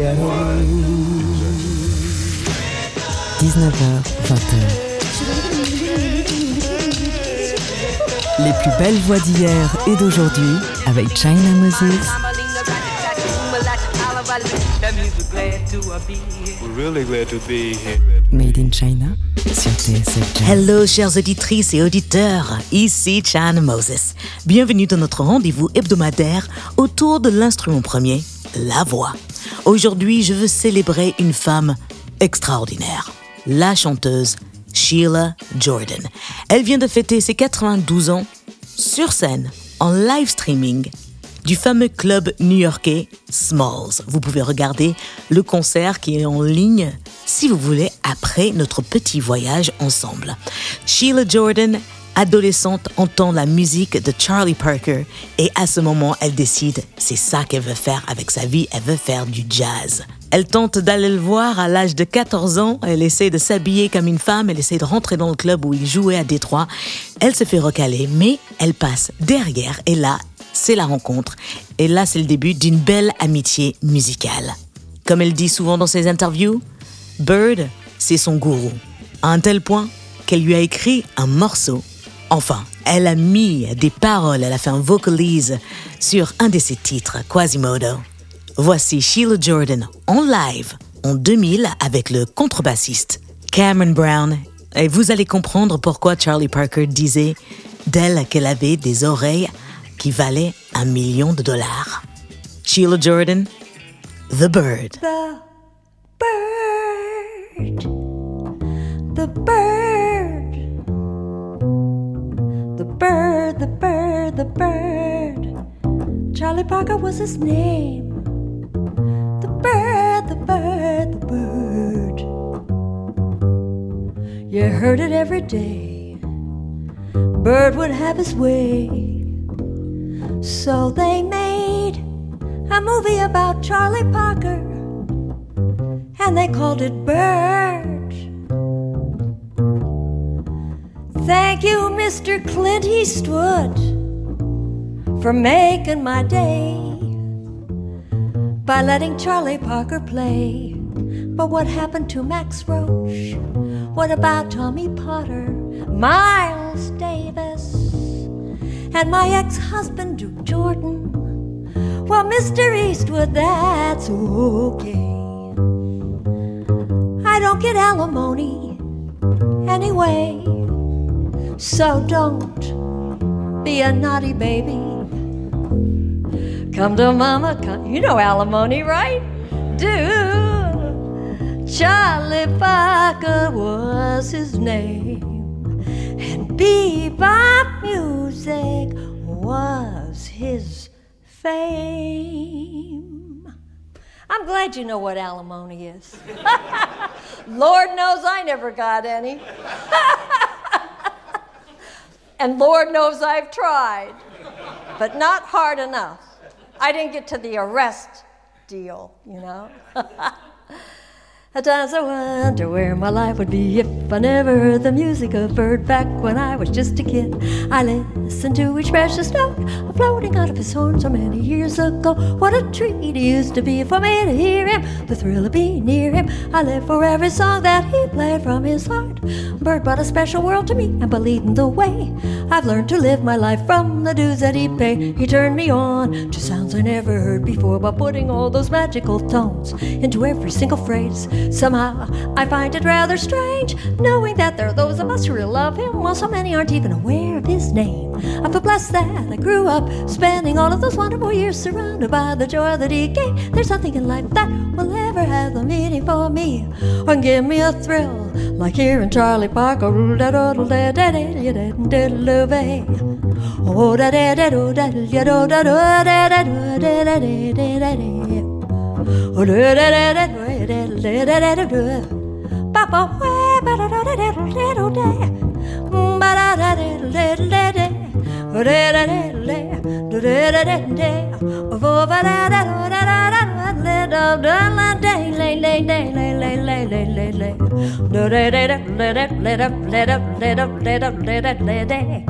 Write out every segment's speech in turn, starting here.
ghetto. 19h, 20h. Les plus belles voix d'hier et d'aujourd'hui avec China Moses. We're really glad to be here. Made in China sur TSF Jazz. Hello, chères auditrices et auditeurs. Ici Chan Moses. Bienvenue dans notre rendez-vous hebdomadaire autour de l'instrument premier, la voix. Aujourd'hui, je veux célébrer une femme extraordinaire. La chanteuse Sheila Jordan. Elle vient de fêter ses 92 ans sur scène, en live streaming du fameux club new-yorkais Smalls. Vous pouvez regarder le concert qui est en ligne si vous voulez après notre petit voyage ensemble. Sheila Jordan, adolescente, entend la musique de Charlie Parker et à ce moment, elle décide, c'est ça qu'elle veut faire avec sa vie, elle veut faire du jazz. Elle tente d'aller le voir à l'âge de 14 ans, elle essaie de s'habiller comme une femme, elle essaie de rentrer dans le club où il jouait à Détroit. Elle se fait recaler, mais elle passe derrière et là, c'est la rencontre. Et là, c'est le début d'une belle amitié musicale. Comme elle dit souvent dans ses interviews, Bird, c'est son gourou. À un tel point qu'elle lui a écrit un morceau. Enfin, elle a mis des paroles, elle a fait un vocalise sur un de ses titres, Quasimodo. Voici Sheila Jordan en live en 2000 avec le contrebassiste Cameron Brown. Et vous allez comprendre pourquoi Charlie Parker disait d'elle qu'elle avait des oreilles qui valaient un million de dollars. Sheila Jordan, The Bird. The bird, bird, the bird, the bird. Charlie Parker was his name. The bird, the bird, the bird. You heard it every day. Bird would have his way. So they made a movie about Charlie Parker and they called it Bird. Thank you, Mr. Clint Eastwood, for making my day by letting Charlie Parker play. But what happened to Max Roach? What about Tommy Potter, Miles Davis, and my ex husband, Duke Jordan? Well, Mr. Eastwood, that's okay. I don't get alimony anyway. So don't be a naughty baby. Come to mama, come. You know alimony, right? Do. Charlie Parker was his name, and bebop music was his fame. I'm glad you know what alimony is. Lord knows I never got any. and Lord knows I've tried, but not hard enough. I didn't get to the arrest deal, you know. At times I wonder where my life would be if I never heard the music of Bird back when I was just a kid. I listened to each precious note floating out of his horn so many years ago. What a treat it used to be for me to hear him, the thrill of being near him. I live for every song that he played from his heart. Bird brought a special world to me and believed in the way. I've learned to live my life from the dues that he paid. He turned me on to sounds I never heard before by putting all those magical tones into every single phrase. Somehow I find it rather strange knowing that there are those of us who really love him while so many aren't even aware of his name. I feel blessed that I grew up spending all of those wonderful years surrounded by the joy that he gave. There's nothing in life that will ever have the meaning for me or give me a thrill like hearing Charlie Parker. Oh, da da da da da da da da da da Oh, da da da da da da da da da da da da da da da da da Oh, da da da da da da da da da da Ba ba wa ba da da da da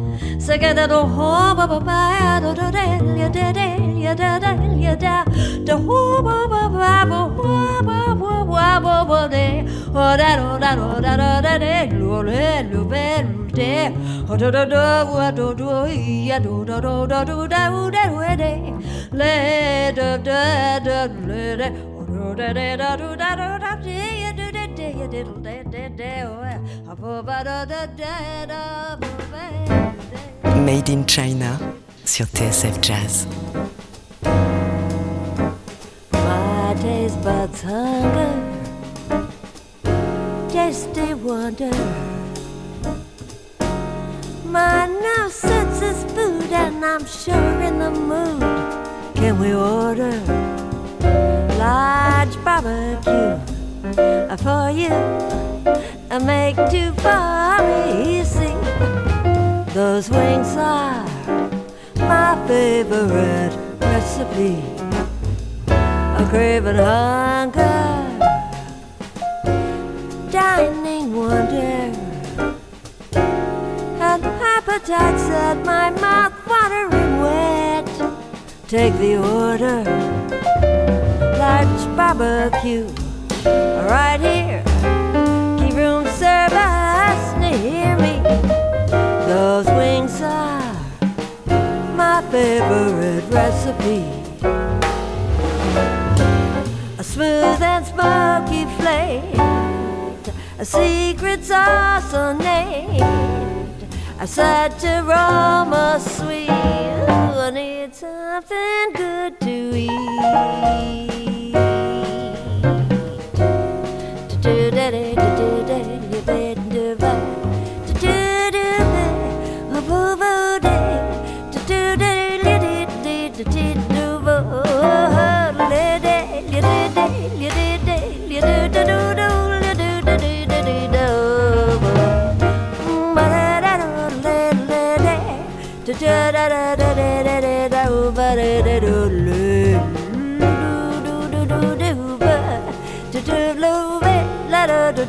Se queda do hoba baba do do del ya de del ya da del ya da do hoba baba bo hoba bo bo bo bo de da do da do da do da de le be de do do do wa do do ya do do do do do da u de le da le de do da da do da do da de ya do de de ya de de de ba da da da ba Made in China sur TSF Jazz. My taste buds hunger, tasty wonder. My nose senses food, and I'm sure in the mood. Can we order large barbecue for you? I make two for easy. Those wings are my favorite recipe. A craving hunger, dining wonder, and appetite set my mouth watering wet. Take the order, large barbecue, right here. Favorite recipe. A smooth and smoky flame, a secret sauce named, a such aroma sweet. I need something good to eat.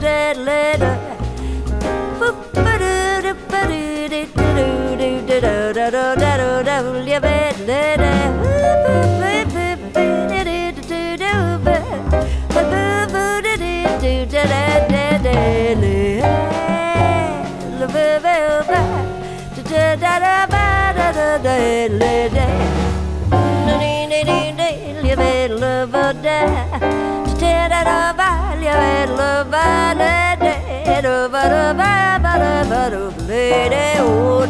that letter. Live and love or die. Lady, oh,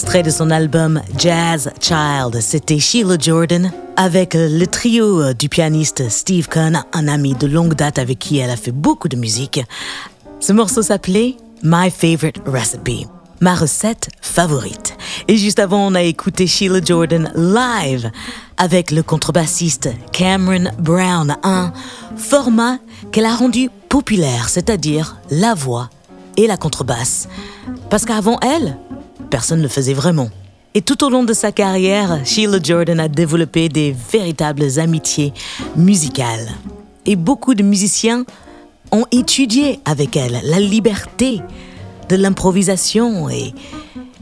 Extrait de son album Jazz Child, c'était Sheila Jordan avec le trio du pianiste Steve Kahn, un ami de longue date avec qui elle a fait beaucoup de musique. Ce morceau s'appelait My Favorite Recipe, ma recette favorite. Et juste avant, on a écouté Sheila Jordan live avec le contrebassiste Cameron Brown, un format qu'elle a rendu populaire, c'est-à-dire la voix et la contrebasse. Parce qu'avant elle, personne ne le faisait vraiment. Et tout au long de sa carrière, Sheila Jordan a développé des véritables amitiés musicales. Et beaucoup de musiciens ont étudié avec elle la liberté de l'improvisation et,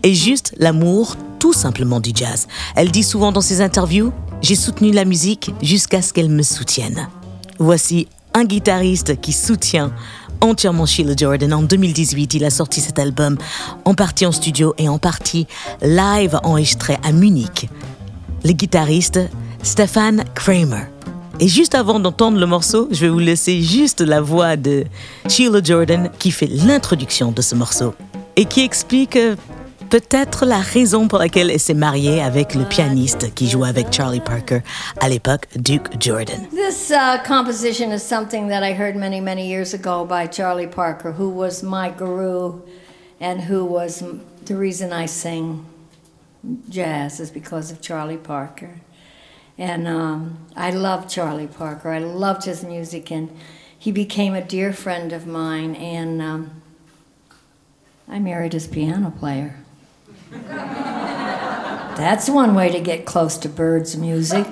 et juste l'amour tout simplement du jazz. Elle dit souvent dans ses interviews, j'ai soutenu la musique jusqu'à ce qu'elle me soutienne. Voici un guitariste qui soutient entièrement Sheila Jordan. En 2018, il a sorti cet album en partie en studio et en partie live enregistré à Munich. Le guitariste Stefan Kramer. Et juste avant d'entendre le morceau, je vais vous laisser juste la voix de Sheila Jordan qui fait l'introduction de ce morceau et qui explique euh, peut-être la raison pour laquelle elle s'est mariée avec le pianiste qui jouait avec Charlie Parker à l'époque, Duke Jordan. This uh, composition is something that I heard many, many years ago by Charlie Parker, who was my guru and who was the reason I sing jazz is because of Charlie Parker. And um, I loved Charlie Parker. I loved his music, and he became a dear friend of mine. And um, I married his piano player. That's one way to get close to Bird's music.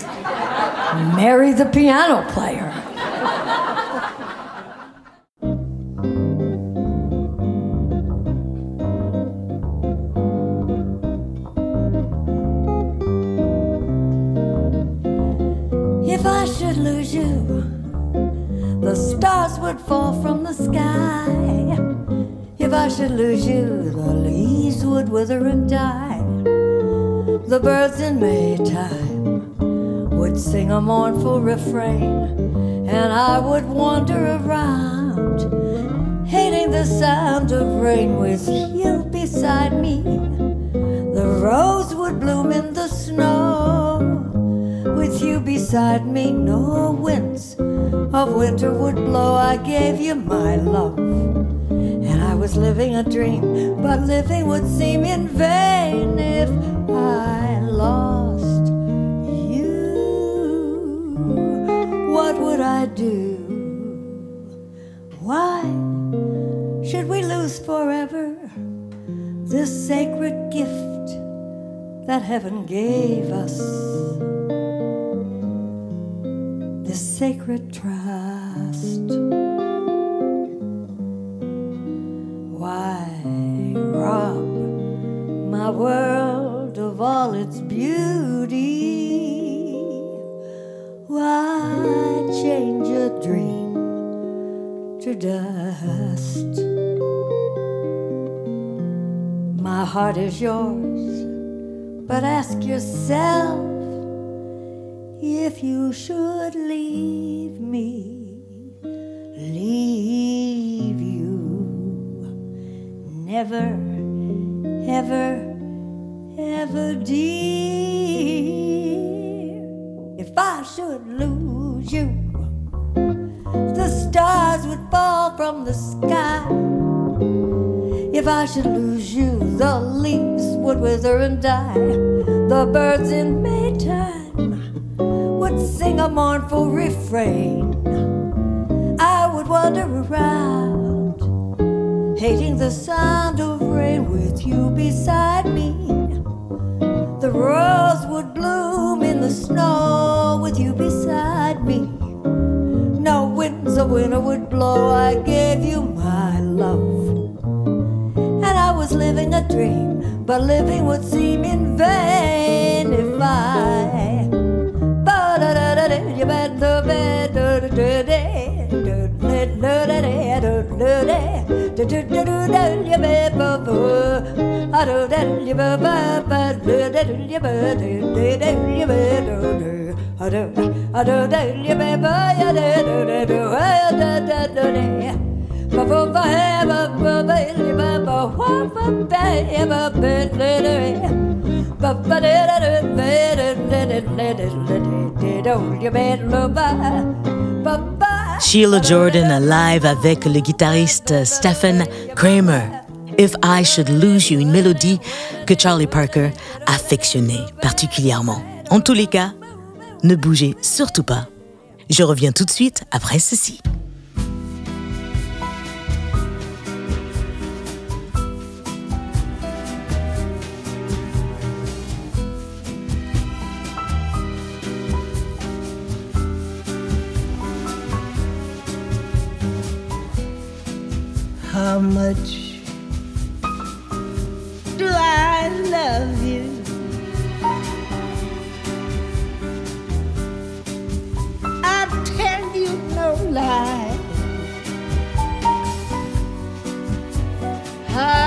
Marry the piano player. If I should lose you, the stars would fall from the sky. If I should lose you, the would wither and die. The birds in Maytime would sing a mournful refrain, and I would wander around, hating the sound of rain with you beside me. The rose would bloom in the snow with you beside me. No winds of winter would blow. I gave you my love, was living a dream, but living would seem in vain if I lost you. What would I do? Why should we lose forever this sacred gift that heaven gave us? This sacred trust. Its beauty? Why change a dream to dust? My heart is yours, but ask yourself if you should leave me, leave you, never, ever, ever, dear. If I should lose you, the stars would fall from the sky. If I should lose you, the leaves would wither and die. The birds in Maytime would sing a mournful refrain. I would wander around, hating the sound of rain with you beside me. Rose would bloom in the snow with you beside me. No winds of winter would blow. I gave you my love. And I was living a dream, but living would seem in vain if I. Sheila Jordan live avec le guitariste Stephen Kramer. If I Should Lose You, une mélodie que Charlie Parker affectionnait particulièrement. En tous les cas, ne bougez surtout pas. Je reviens tout de suite après ceci. How much I love you? I tell you no lie. How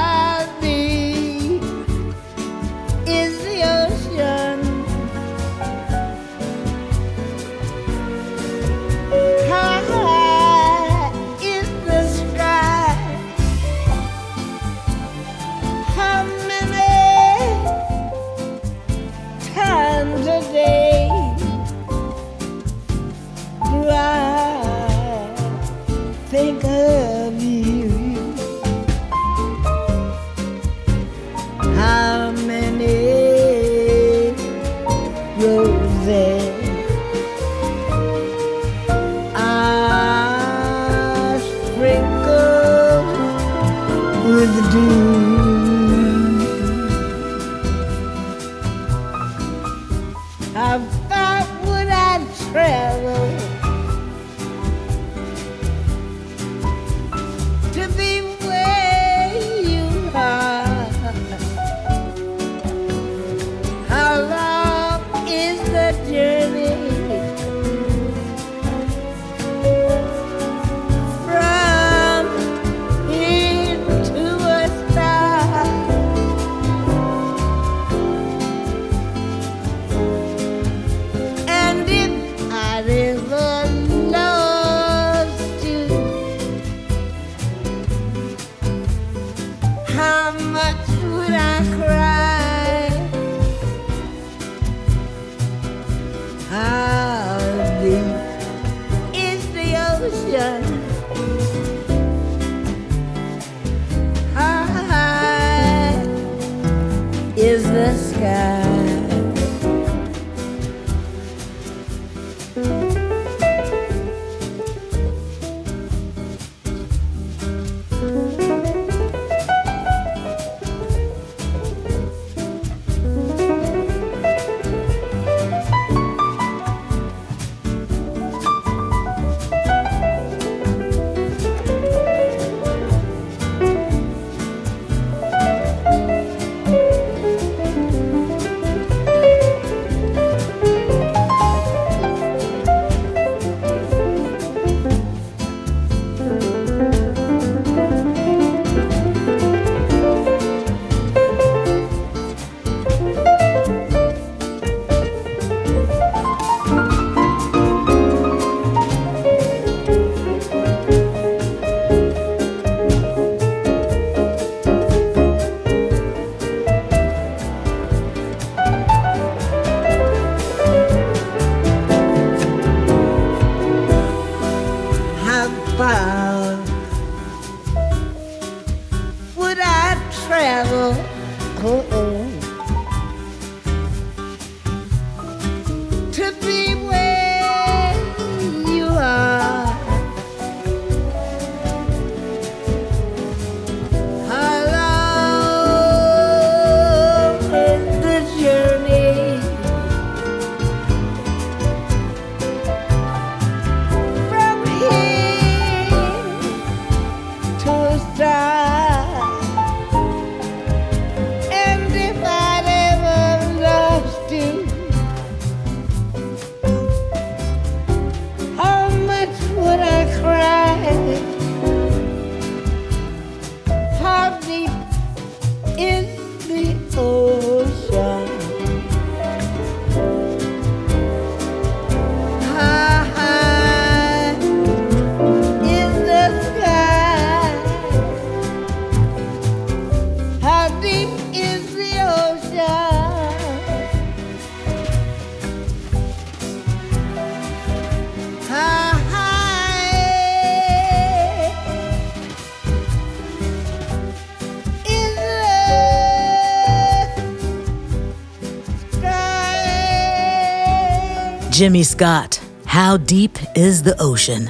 Jimmy Scott, How Deep is the Ocean?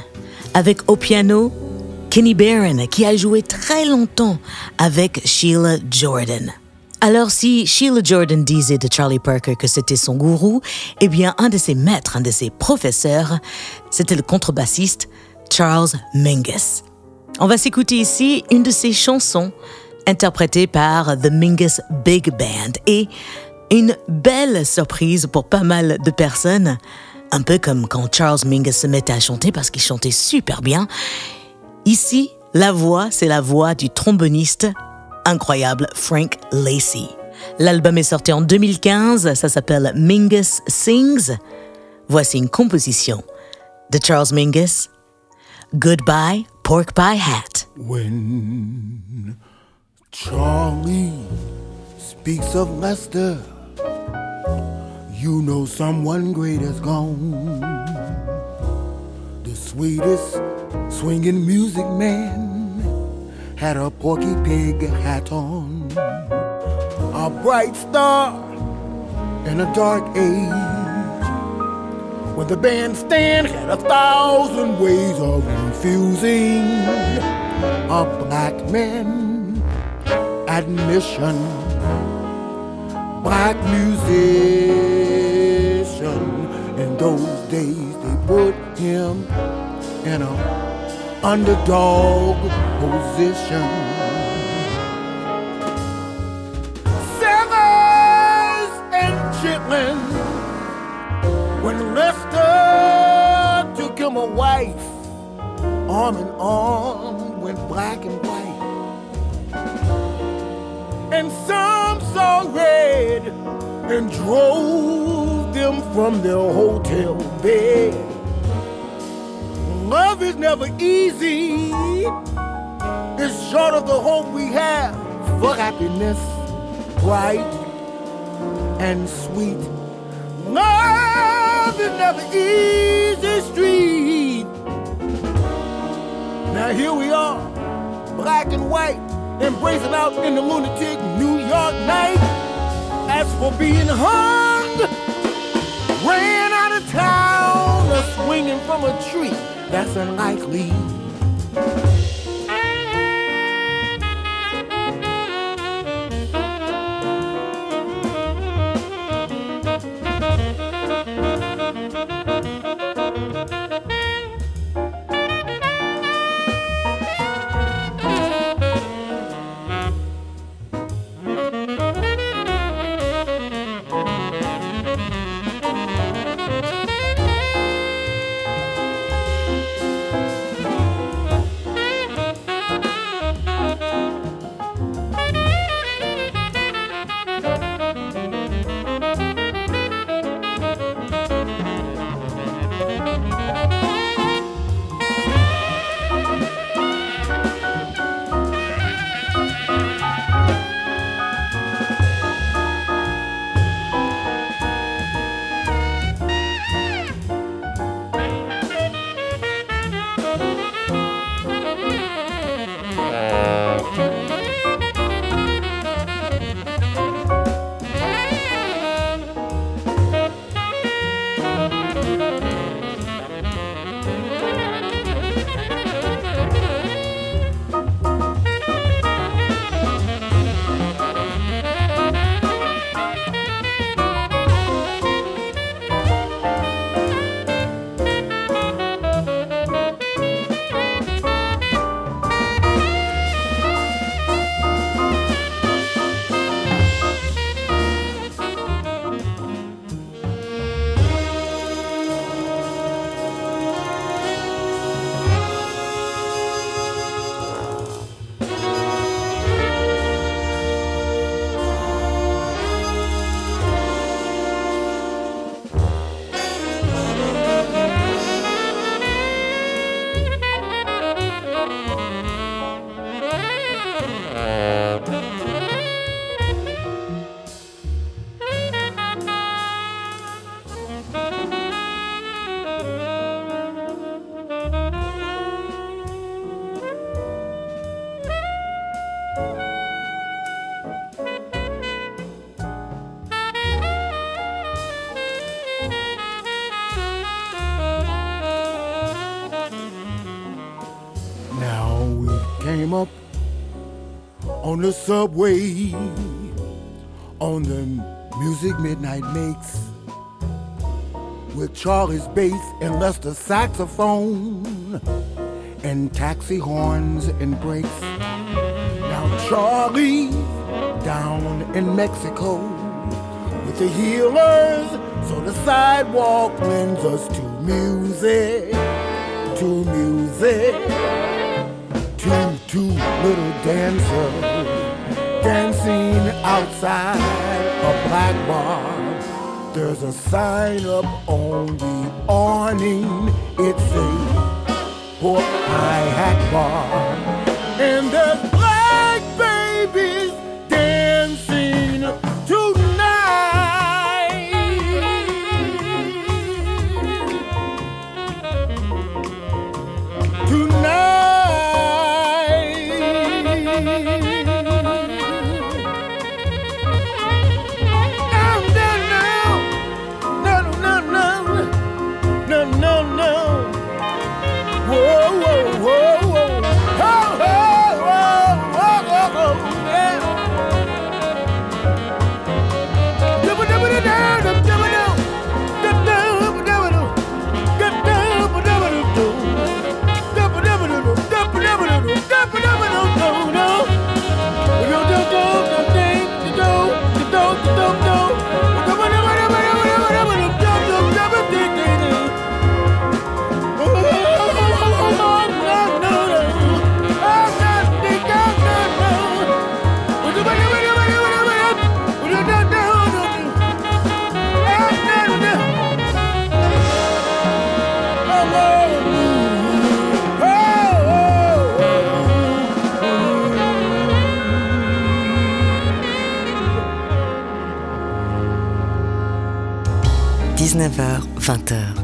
Avec au piano, Kenny Barron, qui a joué très longtemps avec Sheila Jordan. Alors si Sheila Jordan disait de Charlie Parker que c'était son gourou, eh bien un de ses maîtres, un de ses professeurs, c'était le contrebassiste Charles Mingus. On va s'écouter ici une de ses chansons interprétée par The Mingus Big Band et une belle surprise pour pas mal de personnes, un peu comme quand Charles Mingus se mettait à chanter parce qu'il chantait super bien. Ici, la voix, c'est la voix du tromboniste incroyable Frank Lacey. L'album est sorti en 2015, ça s'appelle Mingus Sings. Voici une composition de Charles Mingus, Goodbye Pork Pie Hat. When Charlie speaks of Lester, you know someone great has gone. The sweetest swinging music man had a pork pie hat on. A bright star in a dark age. When the bandstand had a thousand ways of refusing a black man admission. Black musician. Days, they put him in a underdog position. Happiness, bright and sweet. Love is never easy street. Now here we are, black and white, embracing out in the lunatic New York night. As for being hung, ran out of town, or swinging from a tree, that's unlikely. On the subway on the music midnight makes with Charlie's bass and Lester saxophone and taxi horns and brakes. Now Charlie's down in Mexico with the healers, so the sidewalk lends us to music, to music, to two little dancers dancing outside a black bar. There's a sign up on the awning. It says pork pie hat bar. 19h, 20h.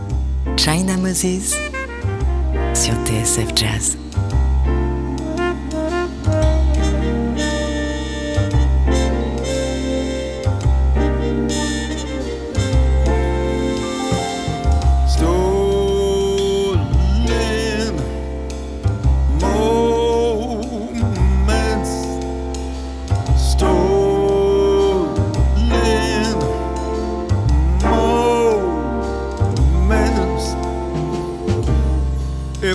China Moses sur TSF Jazz.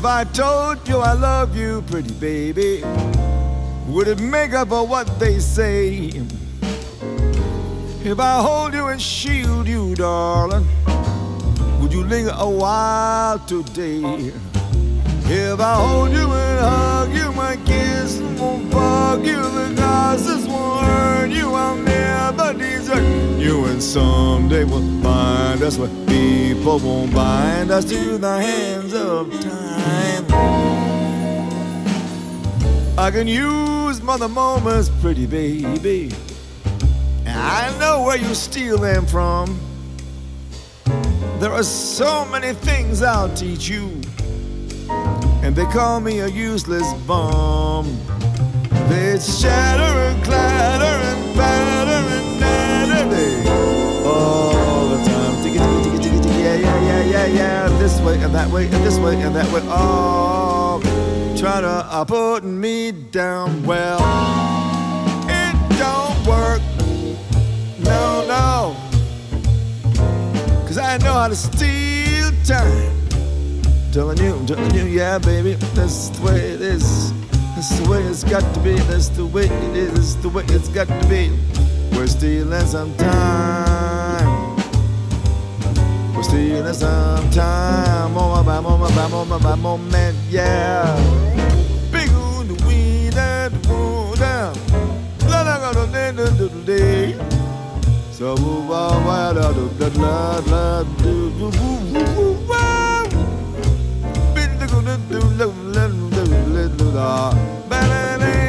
If I told you I love you, pretty baby, would it make up for what they say? If I hold you and shield you, darling, would you linger a while today? If I hold you and hug you, my kiss won't bug you, the glasses won't hurt you, I'll never desert you, and someday we'll find us where people won't bind us to the hands of time. I can use mother moments, pretty baby. And I know where you steal them from. There are so many things I'll teach you. And they call me a useless bum. They shatter and clatter and batter and natter all the time. Yeah, yeah, yeah, yeah, yeah. This way and that way and this way and that way. Oh, try to uh, put me down. Well, it don't work. No, no. Cause I know how to steal time. Telling you, telling you, yeah, baby, that's the way it is. That's the way it's got to be. That's the way it is. That's the way it's got to be. We're stealing some time. We're stealing some time. More by moment by moment by moment, yeah. Big on the weed and the moon down. La la la la la la la. So, wow, wow, la la la la la la la la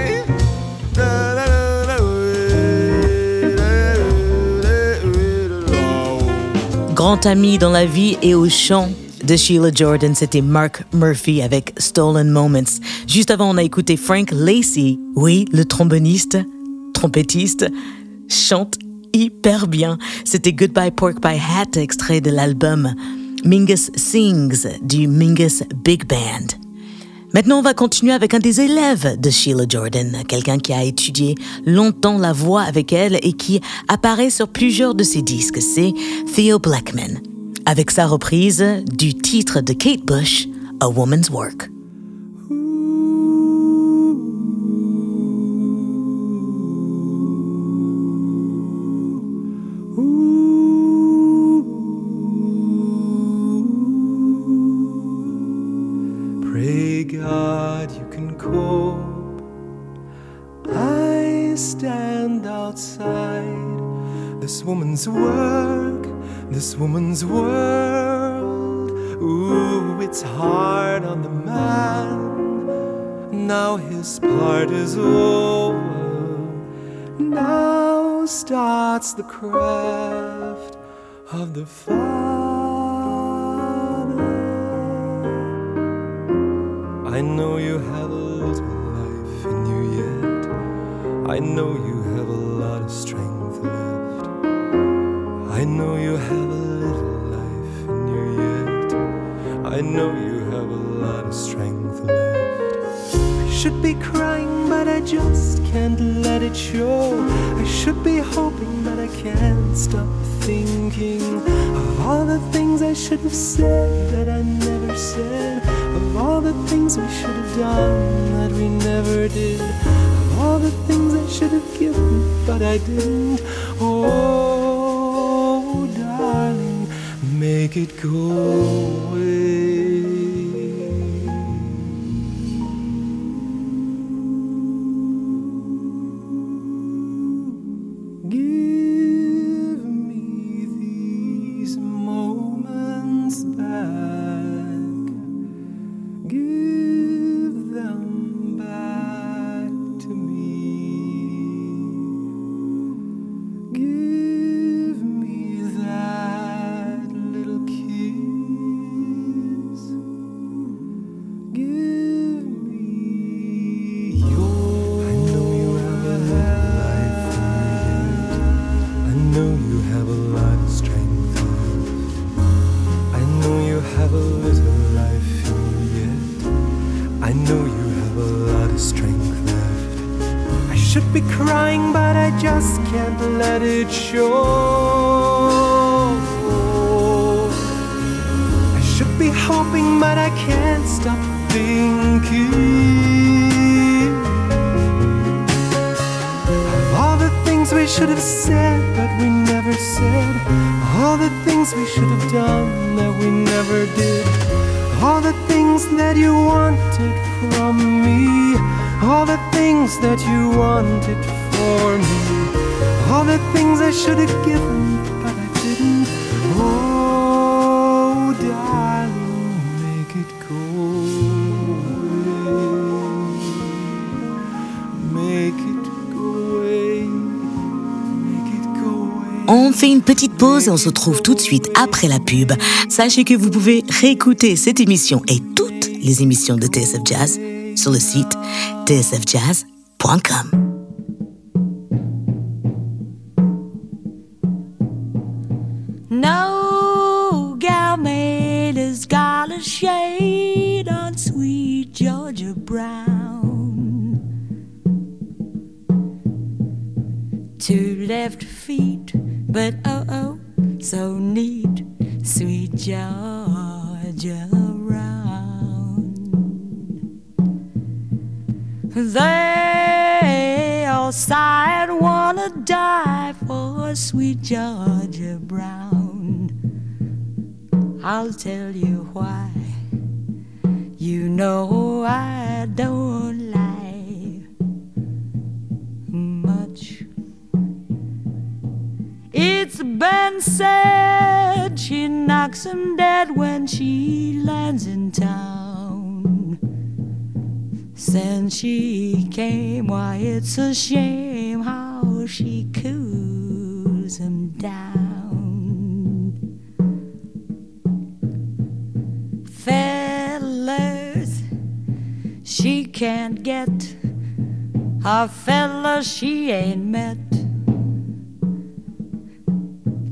Grand ami dans la vie et au chant de Sheila Jordan, c'était Mark Murphy avec Stolen Moments. Juste avant, on a écouté Frank Lacey. Oui, le tromboniste, trompettiste, chante hyper bien. C'était Goodbye Pork Pie Hat, extrait de l'album Mingus Sings du Mingus Big Band. Maintenant, on va continuer avec un des élèves de Sheila Jordan, quelqu'un qui a étudié longtemps la voix avec elle et qui apparaît sur plusieurs de ses disques. C'est Theo Blackman, avec sa reprise du titre de Kate Bush, A Woman's Work. It's hard on the man. Now his part is over. Now starts the craft of the father. I know you have a little life in you yet. I know you stop thinking of all the things I should have said that I never said. Of all the things we should have done that we never did. Of all the things I should have given, but I didn't. Oh darling, make it go away. On fait petite pause et on se retrouve tout de suite après la pub. Sachez que vous pouvez réécouter cette émission et toutes les émissions de TSF Jazz sur le site tsfjazz.com. No gal made a scarlet shade on sweet Georgia Brown. Two left feet but oh, so neat, sweet Georgia Brown. They all sighed, wanna die for sweet Georgia Brown. I'll tell you why. You know I don't It's been said she knocks him dead when she lands in town. Since she came, why, it's a shame how she cools him down. Fellas, she can't get her fella she ain't met.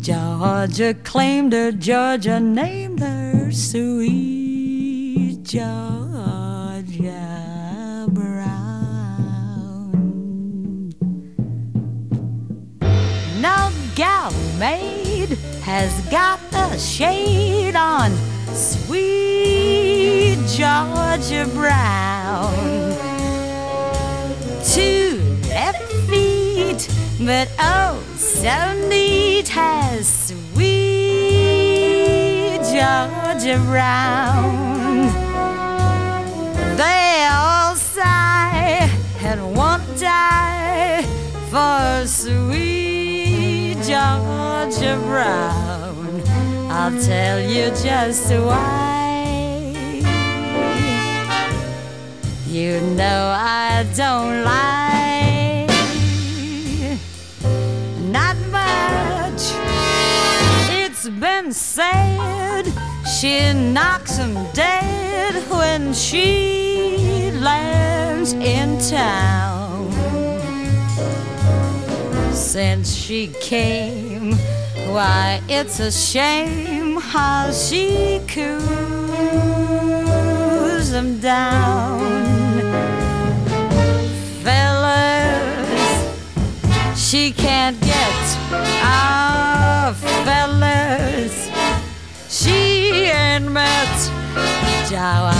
Georgia claimed her, Georgia named her Sweet Georgia Brown. No gal maid has got the shade on Sweet Georgia Brown. Two left feet, but oh, so neat has sweet Georgia Brown. They all sigh and won't die for sweet Georgia Brown. I'll tell you just why. You know I don't lie. Been said she knocks 'em dead when she lands in town. Since she came, why it's a shame how she coos 'em down. Fellas, she can't get our fellas. She ain't met Georgia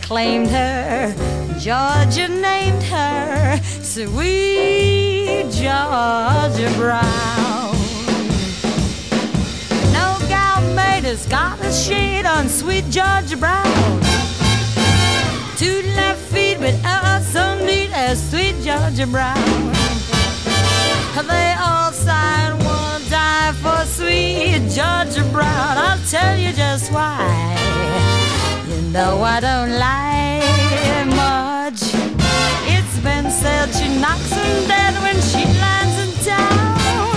claimed her, Georgia named her Sweet Georgia Brown. No gal made a shade on Sweet Georgia Brown. Two left feet, but oh, so neat as Sweet Georgia Brown. They all sign one die for sweet Georgia Brown. I'll tell you just why. You know I don't lie much. It's been said she knocks him dead when she lands in town.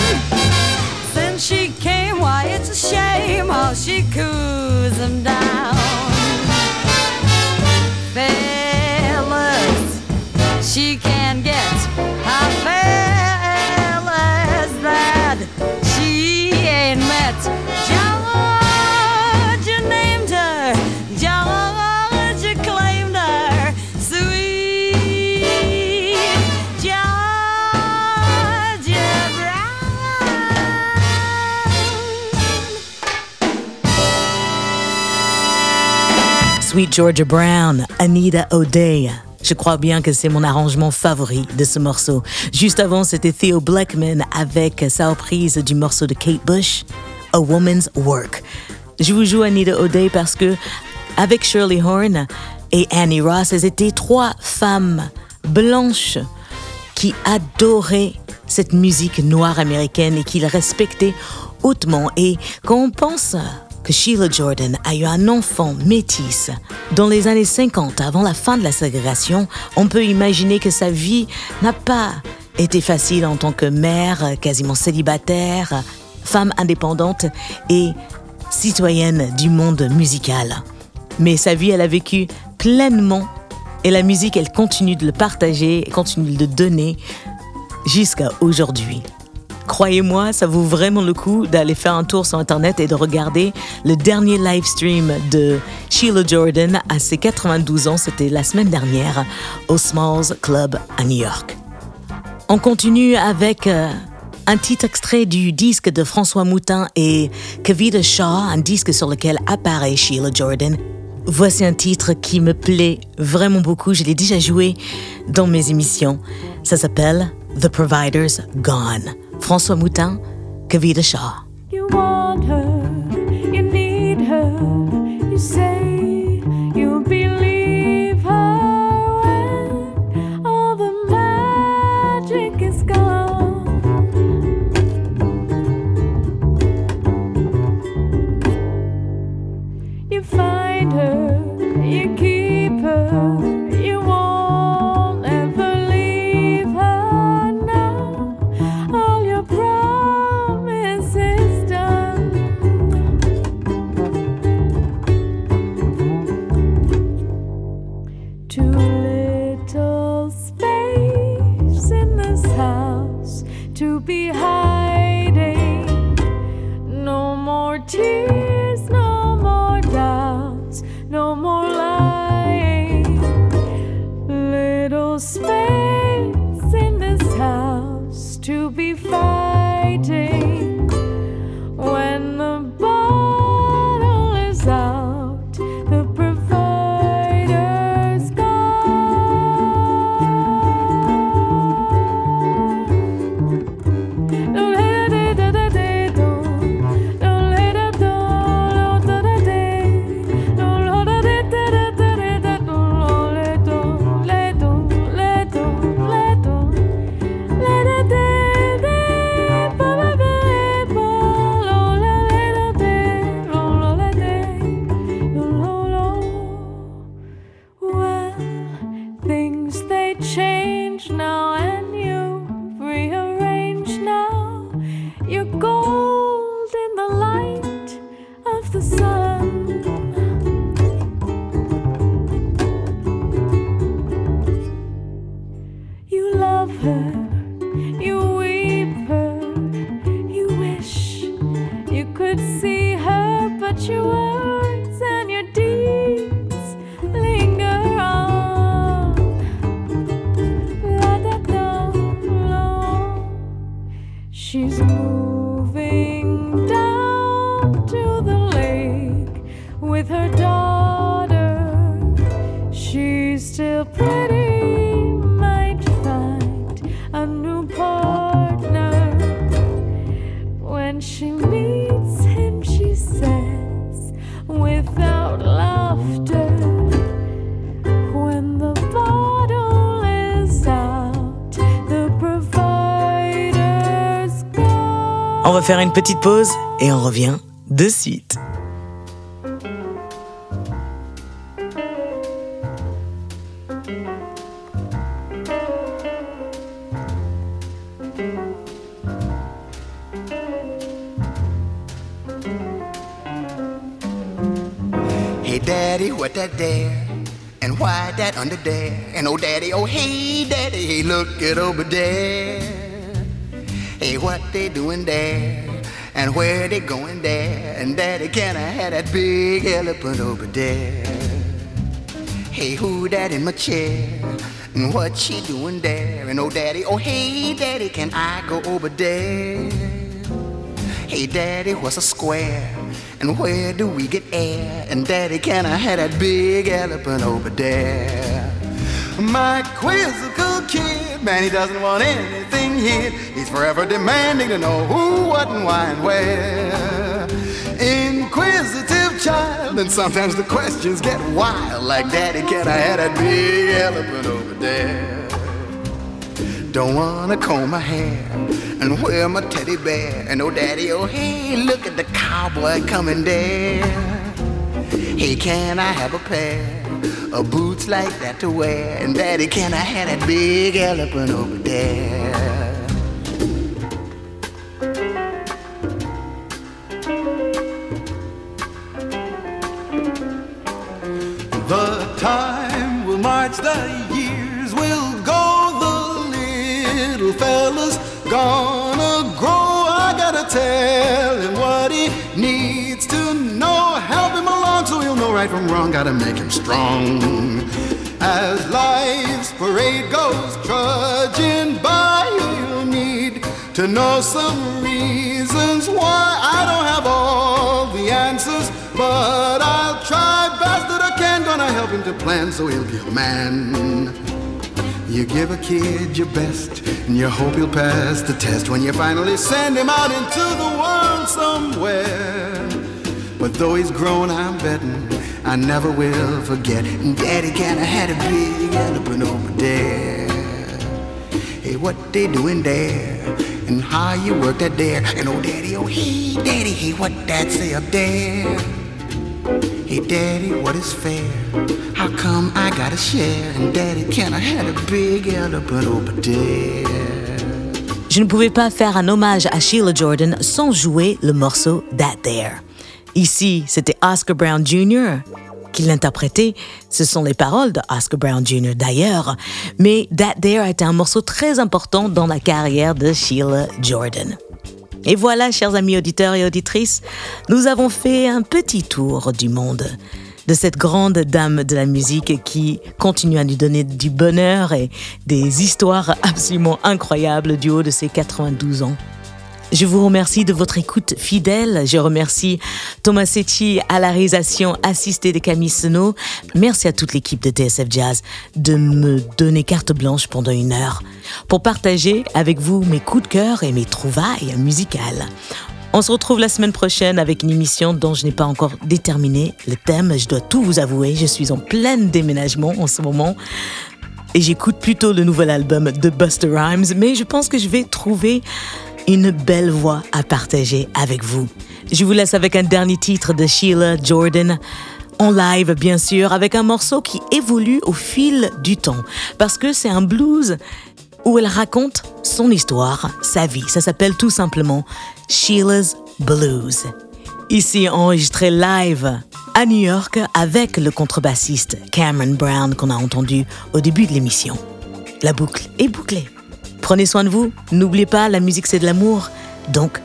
Since she came, why it's a shame how she coos him down. Fellas, she can get a Sweet Georgia Brown, Anita O'Day. Je crois bien que c'est mon arrangement favori de ce morceau. Juste avant, c'était Theo Blackman avec sa reprise du morceau de Kate Bush, A Woman's Work. Je vous joue Anita O'Day parce que, avec Shirley Horn et Annie Ross, elles étaient trois femmes blanches qui adoraient cette musique noire américaine et qu'ils respectaient hautement. Et quand on pense que Sheila Jordan a eu un enfant métis dans les années 50, avant la fin de la ségrégation, on peut imaginer que sa vie n'a pas été facile en tant que mère, quasiment célibataire, femme indépendante et citoyenne du monde musical. Mais sa vie, elle a vécu pleinement et la musique, elle continue de le partager, continue de le donner jusqu'à aujourd'hui. Croyez-moi, ça vaut vraiment le coup d'aller faire un tour sur Internet et de regarder le dernier live stream de Sheila Jordan à ses 92 ans. C'était la semaine dernière au Smalls Club à New York. On continue avec euh, un petit extrait du disque de François Moutin et Kavita Shaw, un disque sur lequel apparaît Sheila Jordan. Voici un titre qui me plaît vraiment beaucoup. Je l'ai déjà joué dans mes émissions. Ça s'appelle The Provider's Gone. François Moutin, Kavita Shaw. Faire une petite pause et on revient de suite. Hey, daddy, what that there? And why that under there? And oh, daddy, oh, hey, daddy, hey, look it over there. What they doing there? And where they going there? And daddy, can I have that big elephant over there? Hey, who that in my chair? And what she doing there? And oh, daddy, oh, hey, daddy, can I go over there? Hey, daddy, what's a square? And where do we get air? And daddy, can I have that big elephant over there? My kid, man, he doesn't want anything hid. He's forever demanding to know who, what, and why, and where. Inquisitive child, and sometimes the questions get wild. Like, daddy, can I have that big elephant over there? Don't wanna comb my hair and wear my teddy bear. And oh, daddy, oh, hey, look at the cowboy coming there. Hey, can I have a pair of boots like that to wear? And daddy, can I have that big elephant over there? The time will march, the years will go, the little fella's gonna grow. I gotta tell him what right from wrong. Gotta make him strong. As life's parade goes trudging by, he'll need to know some reasons why I don't have all the answers, but I'll try best that I can. Gonna help him to plan so he'll be a man. You give a kid your best, and you hope he'll pass the test when you finally send him out into the world somewhere. But though he's grown, I'm betting I never will forget. Daddy kinda had a big elephant over there. Hey, what they doing there? And how you work that there? And oh, daddy, oh, hey, daddy, hey, what that say up there? Hey, daddy, what is fair? How come I gotta share? And daddy, can I have a big elephant over there? Je ne pouvais pas faire un hommage à Sheila Jordan sans jouer le morceau Dat Dere. Ici, c'était Oscar Brown Jr. qui l'interprétait. Ce sont les paroles de Oscar Brown Jr. d'ailleurs. Mais That There a été un morceau très important dans la carrière de Sheila Jordan. Et voilà, chers amis auditeurs et auditrices, nous avons fait un petit tour du monde de cette grande dame de la musique qui continue à nous donner du bonheur et des histoires absolument incroyables du haut de ses 92 ans. Je vous remercie de votre écoute fidèle. Je remercie Thomas Secchi à la réalisation assistée de Camille Senot. Merci à toute l'équipe de TSF Jazz de me donner carte blanche pendant une heure pour partager avec vous mes coups de cœur et mes trouvailles musicales. On se retrouve la semaine prochaine avec une émission dont je n'ai pas encore déterminé le thème. Je dois tout vous avouer, je suis en plein déménagement en ce moment et j'écoute plutôt le nouvel album de Buster Rhymes, mais je pense que je vais trouver une belle voix à partager avec vous. Je vous laisse avec un dernier titre de Sheila Jordan. En live, bien sûr, avec un morceau qui évolue au fil du temps. Parce que c'est un blues où elle raconte son histoire, sa vie. Ça s'appelle tout simplement Sheila's Blues. Ici, enregistré live à New York avec le contrebassiste Cameron Brown qu'on a entendu au début de l'émission. La boucle est bouclée. Prenez soin de vous. N'oubliez pas, la musique c'est de l'amour. Donc,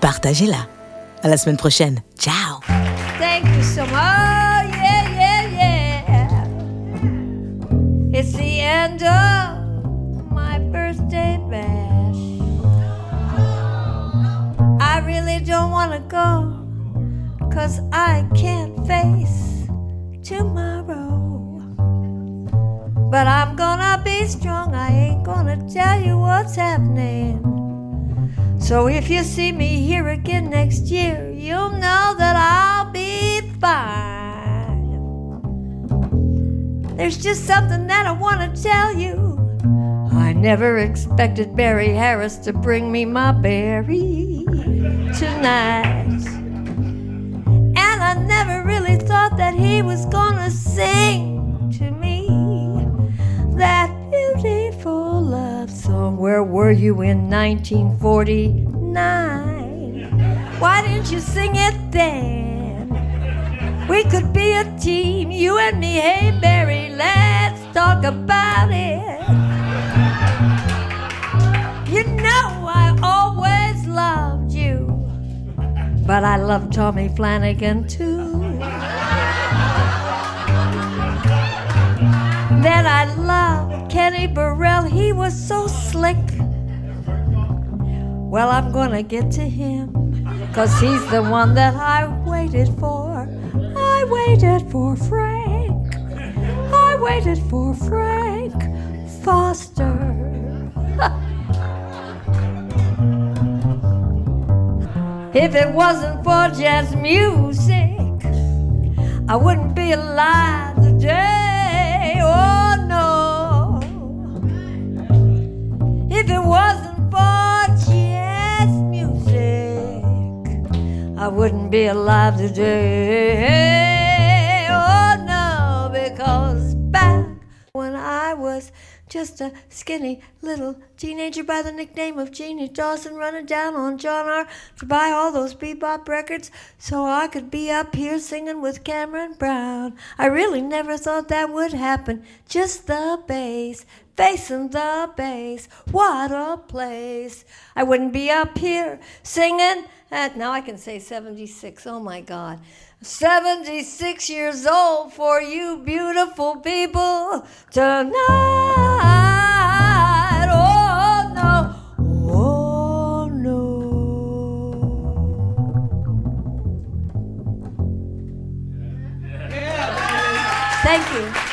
partagez-la. À la semaine prochaine. Ciao. Thank you so much. Yeah, yeah, yeah. It's the end of my birthday bash. I really don't want to go, cause I can't face tomorrow. But I'm gonna be strong, I ain't gonna tell you what's happening. So if you see me here again next year, you'll know that I'll be fine. There's just something that I want to tell you. I never expected Barry Harris to bring me my berry tonight. And I never really thought that he was gonna sing that beautiful love song. Where were you in 1949? Why didn't you sing it then? We could be a team, you and me. Hey, Barry, let's talk about it. You know I always loved you, but I love Tommy Flanagan too. Then I loved Kenny Burrell, he was so slick. Well, I'm gonna get to him, cause he's the one that I waited for. I waited for Frank. I waited for Frank Foster. if it wasn't for jazz music, I wouldn't be alive today. If it wasn't for jazz music, I wouldn't be alive today. Oh no, because back when I was just a skinny little teenager by the nickname of Jeannie Dawson, running down on John R. to buy all those bebop records so I could be up here singing with Cameron Brown. I really never thought that would happen. Just the bass, facing the bass. What a place. I wouldn't be up here singing at, now I can say 76. Oh my God. 76 years old for you beautiful people tonight. Oh no, oh no. Thank you.